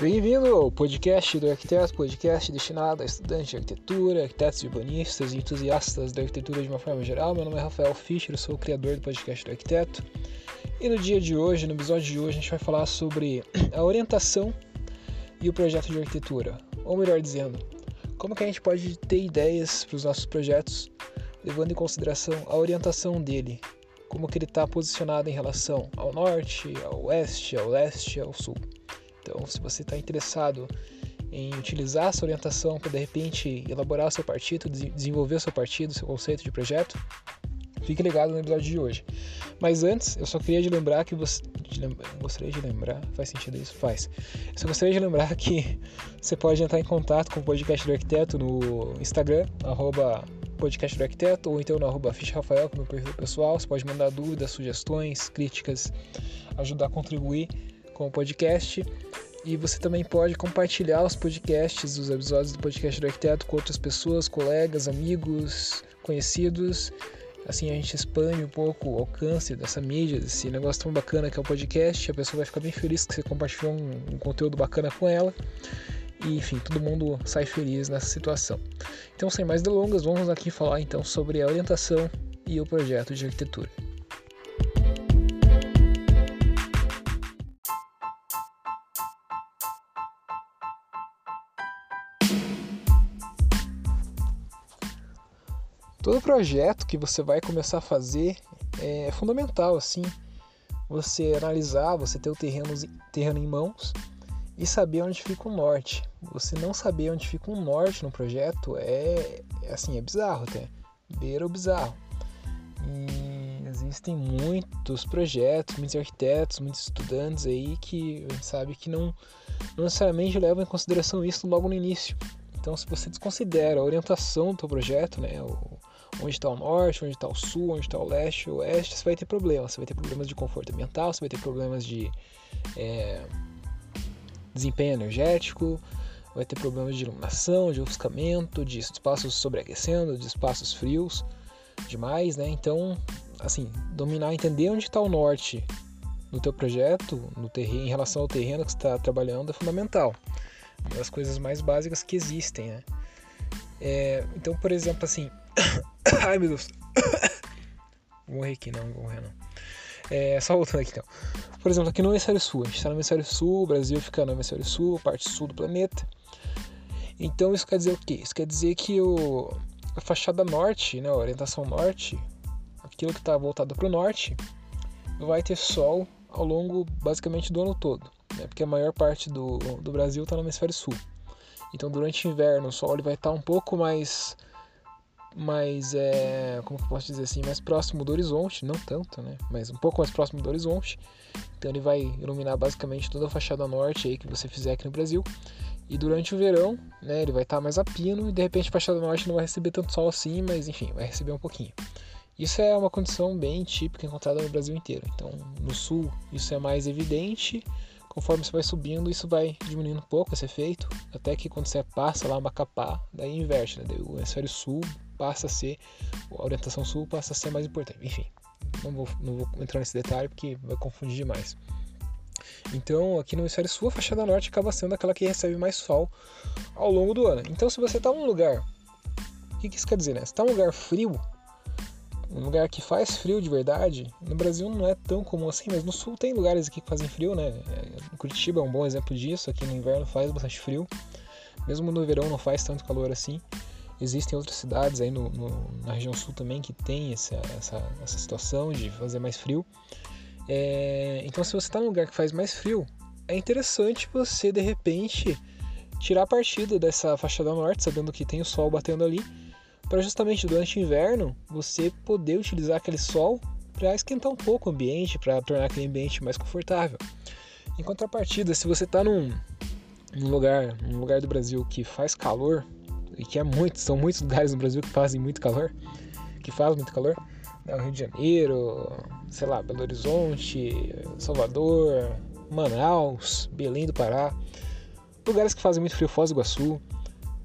Bem-vindo ao podcast do Arquiteto, podcast destinado a estudantes de arquitetura, arquitetos urbanistas e entusiastas da arquitetura de uma forma geral. Meu nome é Rafael Fischer, sou o criador do podcast do Arquiteto. E no dia de hoje, no episódio de hoje, a gente vai falar sobre a orientação e o projeto de arquitetura. Ou melhor dizendo, como que a gente pode ter ideias para os nossos projetos, levando em consideração a orientação dele, como que ele está posicionado em relação ao norte, ao oeste, ao leste, ao sul. Então, se você está interessado em utilizar essa orientação para de repente elaborar o seu partido, desenvolver o seu partido, seu conceito de projeto, fique ligado no episódio de hoje. Mas antes, eu só queria de lembrar que você. De gostaria de lembrar. Faz sentido isso? Faz. Eu só gostaria de lembrar que você pode entrar em contato com o podcast do arquiteto no Instagram, arroba podcast do arquiteto, ou então no arroba o meu perfil pessoal. Você pode mandar dúvidas, sugestões, críticas, ajudar a contribuir com o podcast. E você também pode compartilhar os podcasts, os episódios do podcast do arquiteto com outras pessoas, colegas, amigos, conhecidos. Assim a gente expande um pouco o alcance dessa mídia, desse negócio tão bacana que é o podcast. A pessoa vai ficar bem feliz que você compartilhou um, conteúdo bacana com ela. E enfim, todo mundo sai feliz nessa situação. Então, sem mais delongas, vamos aqui falar então sobre a orientação e o projeto de arquitetura. Projeto que você vai começar a fazer é fundamental, assim, você analisar, você ter o terreno, terreno em mãos e saber onde fica o norte. Você não saber onde fica o norte no projeto é, é assim, é bizarro até, beira o bizarro. E existem muitos projetos, muitos arquitetos, muitos estudantes aí que sabe que não, não necessariamente levam em consideração isso logo no início. Então, se você desconsidera a orientação do seu projeto, né, o, onde está o norte, onde está o sul, onde está o leste, o oeste, você vai ter problemas. Você vai ter problemas de conforto ambiental, você vai ter problemas de é, desempenho energético, vai ter problemas de iluminação, de ofuscamento, de espaços sobreaquecendo, de espaços frios demais, né? Então, assim, dominar, entender onde está o norte no teu projeto, no terreno, em relação ao terreno que você está trabalhando é fundamental. Uma das coisas mais básicas que existem, né? É, então, por exemplo, assim, Ai, meu Deus. vou morrer aqui, não, vou morrer não. É, só voltando aqui então. Por exemplo, aqui no hemisfério sul, a gente está no hemisfério sul, o Brasil fica no hemisfério sul, parte sul do planeta. Então isso quer dizer o quê? Isso quer dizer que o, a fachada norte, né, a orientação norte, aquilo que está voltado para o norte, vai ter sol ao longo basicamente do ano todo, né, porque a maior parte do, do Brasil está no hemisfério sul. Então durante o inverno o sol ele vai estar um pouco mais mais é, como que eu posso dizer assim, mais próximo do horizonte, não tanto, né, mas um pouco mais próximo do horizonte. Então ele vai iluminar basicamente toda a fachada norte aí que você fizer aqui no Brasil. E durante o verão, né, ele vai estar tá mais a pino e de repente a fachada norte não vai receber tanto sol assim, mas enfim, vai receber um pouquinho. Isso é uma condição bem típica encontrada no Brasil inteiro. Então, no sul isso é mais evidente, conforme você vai subindo, isso vai diminuindo um pouco esse efeito, até que quando você passa lá Macapá, daí inverte, né? O hemisfério sul passa a ser, a orientação sul passa a ser mais importante. Enfim, não vou, não vou entrar nesse detalhe porque vai confundir demais. Então, aqui no hemisfério sul, a fachada norte acaba sendo aquela que recebe mais sol ao longo do ano. Então, se você está num lugar. O que, que isso quer dizer, né? Se está num lugar frio, um lugar que faz frio de verdade, no Brasil não é tão comum assim, mas no sul tem lugares aqui que fazem frio, né? Curitiba é um bom exemplo disso, aqui no inverno faz bastante frio. Mesmo no verão não faz tanto calor assim. Existem outras cidades aí no, no, na região sul também que tem essa, essa, essa situação de fazer mais frio. É, então, se você está num lugar que faz mais frio, é interessante você de repente tirar partido dessa fachada norte, sabendo que tem o sol batendo ali, para justamente durante o inverno você poder utilizar aquele sol para esquentar um pouco o ambiente, para tornar aquele ambiente mais confortável. Em contrapartida, se você está num, num lugar, num lugar do Brasil que faz calor, e que é muito, são muitos lugares no Brasil que fazem muito calor, que faz muito calor, né? Rio de Janeiro, sei lá, Belo Horizonte, Salvador, Manaus, Belém do Pará, lugares que fazem muito frio, Foz do Iguaçu,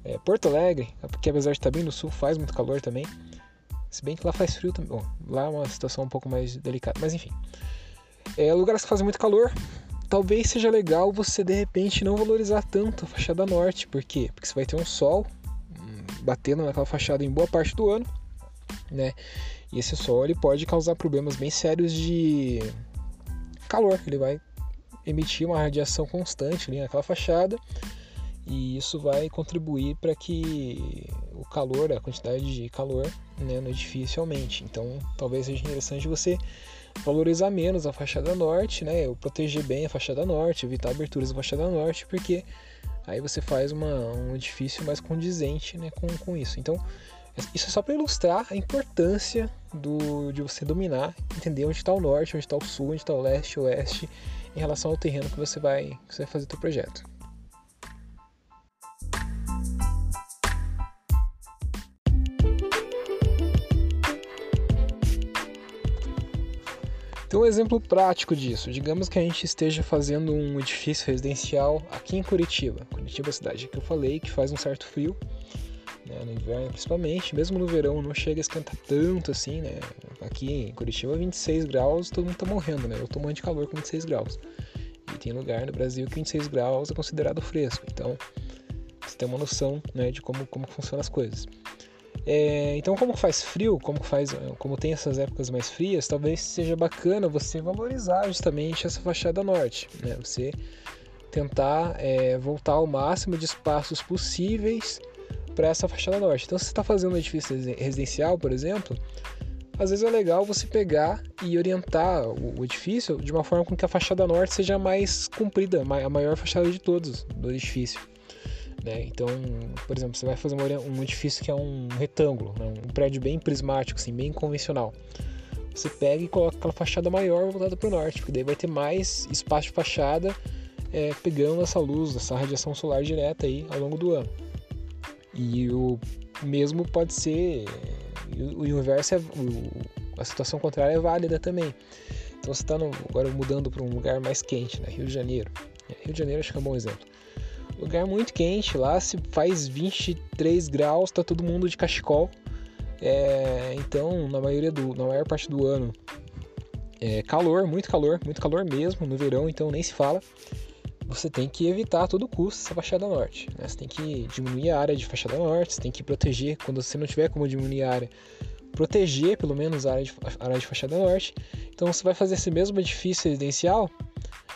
é, Porto Alegre, porque apesar de estar bem no sul, faz muito calor também, se bem que lá faz frio também, bom, lá é uma situação um pouco mais delicada, mas enfim, é, lugares que fazem muito calor, talvez seja legal você de repente não valorizar tanto a fachada norte. Por quê? Porque você vai ter um sol hum, batendo naquela fachada em boa parte do ano, né? E esse sol ele pode causar problemas bem sérios de calor. Ele vai emitir uma radiação constante ali naquela fachada e isso vai contribuir para que o calor, a quantidade de calor né, no edifício aumente. Então, talvez seja interessante você valorizar menos a fachada norte, né, ou proteger bem a fachada norte, evitar aberturas da fachada norte, porque aí você faz uma, um edifício mais condizente né, com, com isso. Então, isso é só para ilustrar a importância do, de você dominar, entender onde está o norte, onde está o sul, onde está o leste, o oeste, em relação ao terreno que você vai, que você vai fazer o seu projeto. Um exemplo prático disso, digamos que a gente esteja fazendo um edifício residencial aqui em Curitiba. Curitiba é a cidade que eu falei, que faz um certo frio, né, no inverno principalmente, mesmo no verão não chega a esquentar tanto assim, né? Aqui em Curitiba 26 graus, todo mundo tá morrendo, né? Eu tô morrendo de calor com 26 graus. E tem lugar no Brasil que 26 graus é considerado fresco. Então, você tem uma noção, né, de como como funcionam as coisas. É, então, como faz frio, como faz, como tem essas épocas mais frias, talvez seja bacana você valorizar justamente essa fachada norte, né? Você tentar é, voltar ao máximo de espaços possíveis para essa fachada norte. Então, se você está fazendo um edifício residencial, por exemplo, às vezes é legal você pegar e orientar o, edifício de uma forma com que a fachada norte seja mais comprida, a maior fachada de todos do edifício. Né? Então, por exemplo, você vai fazer um edifício que é um retângulo, né? um prédio bem prismático, assim, bem convencional. Você pega e coloca aquela fachada maior voltada para o norte, porque daí vai ter mais espaço de fachada é, pegando essa luz, essa radiação solar direta aí ao longo do ano. E o mesmo pode ser, o inverso é, a situação contrária é válida também. Então você está agora mudando para um lugar mais quente, né? Rio de Janeiro. Rio de Janeiro acho que é um bom exemplo. Lugar muito quente, lá se faz 23 graus, tá todo mundo de cachecol. É, então, na maioria do, na maior parte do ano, é calor, muito calor, muito calor mesmo no verão, então nem se fala. Você tem que evitar a todo custo essa fachada norte. Né? Você tem que diminuir a área de fachada norte, você tem que proteger, quando você não tiver como diminuir a área, proteger pelo menos a área de, a área de fachada norte. Então você vai fazer esse mesmo edifício residencial,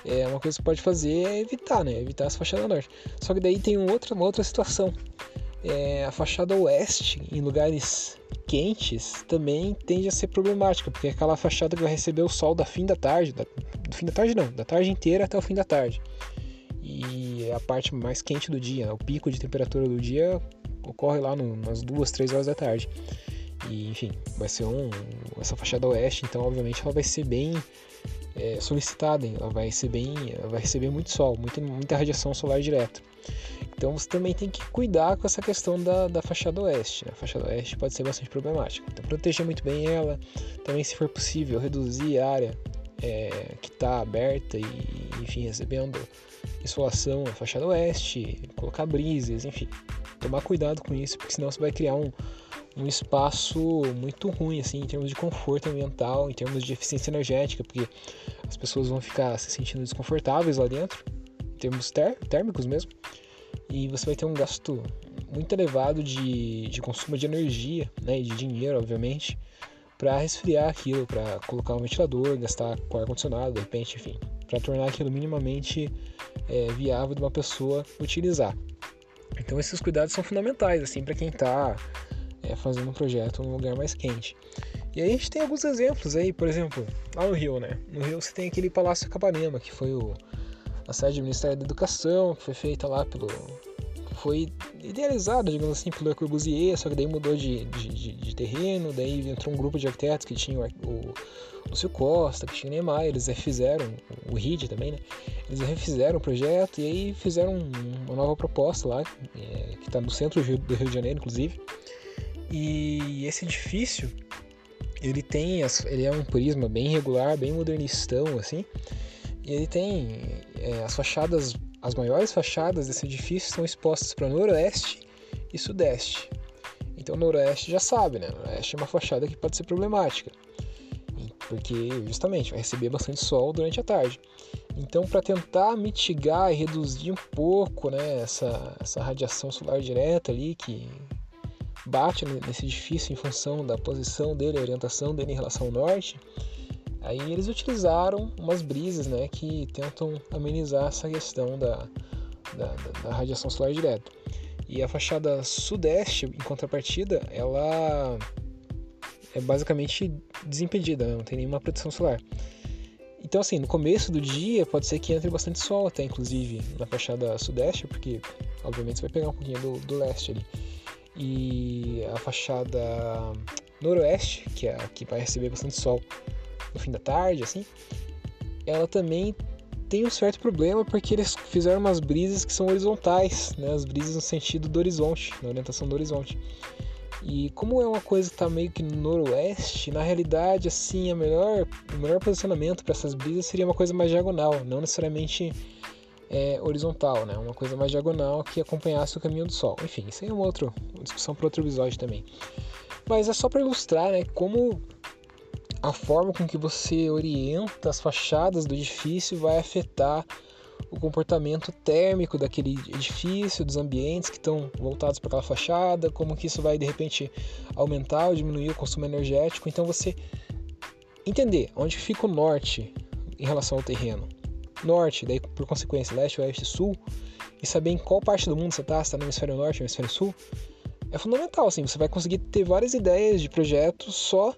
é uma coisa que você pode fazer é evitar, né? Evitar as fachadas norte. Só que daí tem um outra, uma outra situação. É, a fachada oeste, em lugares quentes, também tende a ser problemática, porque é aquela fachada que vai receber o sol da fim da tarde, da, do fim da tarde não, da tarde inteira até o fim da tarde. E é a parte mais quente do dia, né? o pico de temperatura do dia ocorre lá no, nas duas, três horas da tarde. E enfim, vai ser um essa fachada oeste, então obviamente ela vai ser bem é, solicitada, ela vai receber, vai receber muito sol, muita, muita radiação solar direta. Então você também tem que cuidar com essa questão da, da fachada oeste. Né? A fachada oeste pode ser bastante problemática. Então proteger muito bem ela, também se for possível reduzir a área é, que está aberta e enfim recebendo insolação na fachada oeste, colocar brises, enfim, tomar cuidado com isso, porque senão você vai criar um, um espaço muito ruim assim em termos de conforto ambiental, em termos de eficiência energética, porque as pessoas vão ficar se sentindo desconfortáveis lá dentro, em termos térmicos mesmo, e você vai ter um gasto muito elevado de, de consumo de energia, né, e de dinheiro, obviamente, para resfriar aquilo, para colocar um ventilador, gastar com ar condicionado, de repente, enfim, para tornar aquilo minimamente é, viável de uma pessoa utilizar. Então esses cuidados são fundamentais assim para quem está é, fazendo um projeto num lugar mais quente. E aí a gente tem alguns exemplos aí, por exemplo, lá no Rio, né? No Rio você tem aquele Palácio Capanema, que foi o, a sede do Ministério da Educação, que foi feita lá pelo. Foi idealizado, digamos assim, pelo Le Corbusier, só que daí mudou de, de, de, de terreno, daí entrou um grupo de arquitetos que tinha o, o Lúcio Costa, que tinha o Neymar, eles refizeram, o RID também, né? Eles refizeram o projeto e aí fizeram uma nova proposta lá, é, que está no centro do Rio de Janeiro, inclusive, e esse edifício, ele tem, ele é um prisma bem regular, bem modernistão, assim. E ele tem é, as fachadas, as maiores fachadas desse edifício são expostas para noroeste e sudeste. Então, noroeste já sabe, né? Noroeste é uma fachada que pode ser problemática. porque justamente vai receber bastante sol durante a tarde. Então, para tentar mitigar e reduzir um pouco né, essa, essa radiação solar direta ali que bate nesse edifício em função da posição dele, a orientação dele em relação ao norte, aí eles utilizaram umas brisas né, que tentam amenizar essa questão da, da, da radiação solar direta. E a fachada sudeste, em contrapartida, ela é basicamente desimpedida, né? não tem nenhuma proteção solar. Então, assim, no começo do dia pode ser que entre bastante sol, até inclusive na fachada sudeste, porque obviamente você vai pegar um pouquinho do, do leste ali. E a fachada noroeste, que é a que vai receber bastante sol no fim da tarde, assim, ela também tem um certo problema porque eles fizeram umas brisas que são horizontais, né? As brisas no sentido do horizonte, na orientação do horizonte. E como é uma coisa que está meio que no noroeste, na realidade, assim, a melhor, o melhor posicionamento para essas brisas seria uma coisa mais diagonal, não necessariamente é, horizontal, né? Uma coisa mais diagonal que acompanhasse o caminho do Sol. Enfim, isso aí é uma, outra, uma discussão para outro episódio também. Mas é só para ilustrar, né? Como a forma com que você orienta as fachadas do edifício vai afetar o comportamento térmico daquele edifício, dos ambientes que estão voltados para aquela fachada, como que isso vai de repente aumentar ou diminuir o consumo energético. Então você entender onde fica o norte em relação ao terreno, norte, daí por consequência leste, oeste, sul, e saber em qual parte do mundo você está, se está no hemisfério norte, no hemisfério sul, é fundamental. Assim, você vai conseguir ter várias ideias de projetos só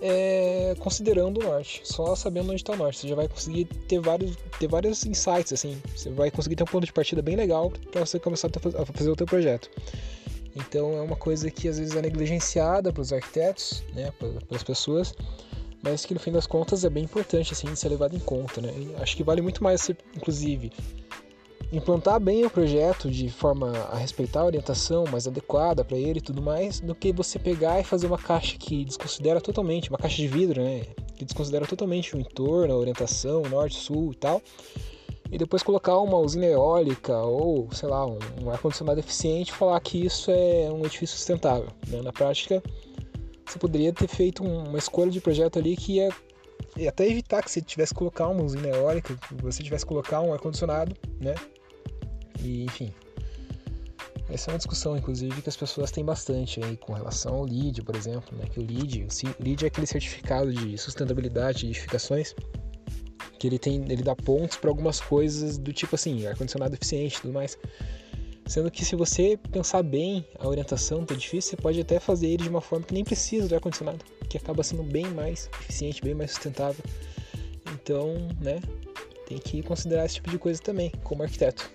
é, considerando o norte, só sabendo onde está o norte. Você já vai conseguir ter vários, ter vários insights, assim. Você vai conseguir ter um ponto de partida bem legal para você começar a fazer o teu projeto. Então é uma coisa que às vezes é negligenciada pelos arquitetos, né, pelas pessoas, mas que no fim das contas é bem importante assim de ser levado em conta, né? E acho que vale muito mais, inclusive, implantar bem o projeto de forma a respeitar a orientação mais adequada para ele e tudo mais, do que você pegar e fazer uma caixa que desconsidera totalmente, uma caixa de vidro, né? Que desconsidera totalmente o entorno, a orientação, norte, sul e tal, e depois colocar uma usina eólica ou, sei lá, um, um ar-condicionado eficiente e falar que isso é um edifício sustentável. Né? Na prática, você poderia ter feito uma escolha de projeto ali que ia e até evitar que você tivesse que colocar uma usina eólica, que você tivesse que colocar um ar-condicionado, né? E, enfim. Essa é uma discussão, inclusive, que as pessoas têm bastante aí com relação ao LEED, por exemplo, né? Que o LEED, o LEED é aquele certificado de sustentabilidade de edificações que ele tem, ele dá pontos para algumas coisas do tipo assim, ar condicionado eficiente, tudo mais. Sendo que se você pensar bem a orientação do edifício, você pode até fazer ele de uma forma que nem precisa do ar condicionado, que acaba sendo bem mais eficiente, bem mais sustentável. Então, né, tem que considerar esse tipo de coisa também, como arquiteto.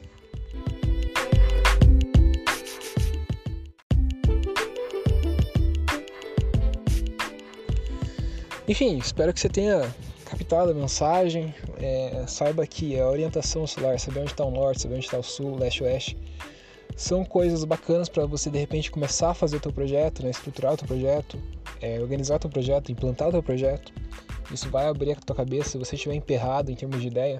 Enfim, espero que você tenha captado a mensagem. É, saiba que a orientação solar, saber onde está o norte, saber onde está o sul, leste, oeste, são coisas bacanas para você de repente começar a fazer o teu projeto, né, estruturar o teu projeto, é, organizar o teu projeto, implantar o teu projeto. Isso vai abrir a tua cabeça se você estiver emperrado em termos de ideia.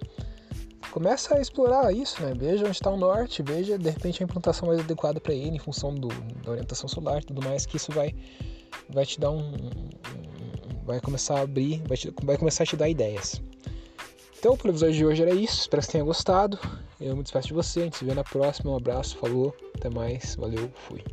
Começa a explorar isso, né? Veja onde está o norte, veja de repente a implantação mais adequada para ele em função do, da orientação solar e tudo mais, que isso vai, vai te dar um, vai começar a abrir, vai, te, vai começar a te dar ideias. Então, o episódio de hoje era isso. Espero que tenha gostado. Eu me despeço de você. A gente se vê na próxima. Um abraço, falou, até mais, valeu, fui.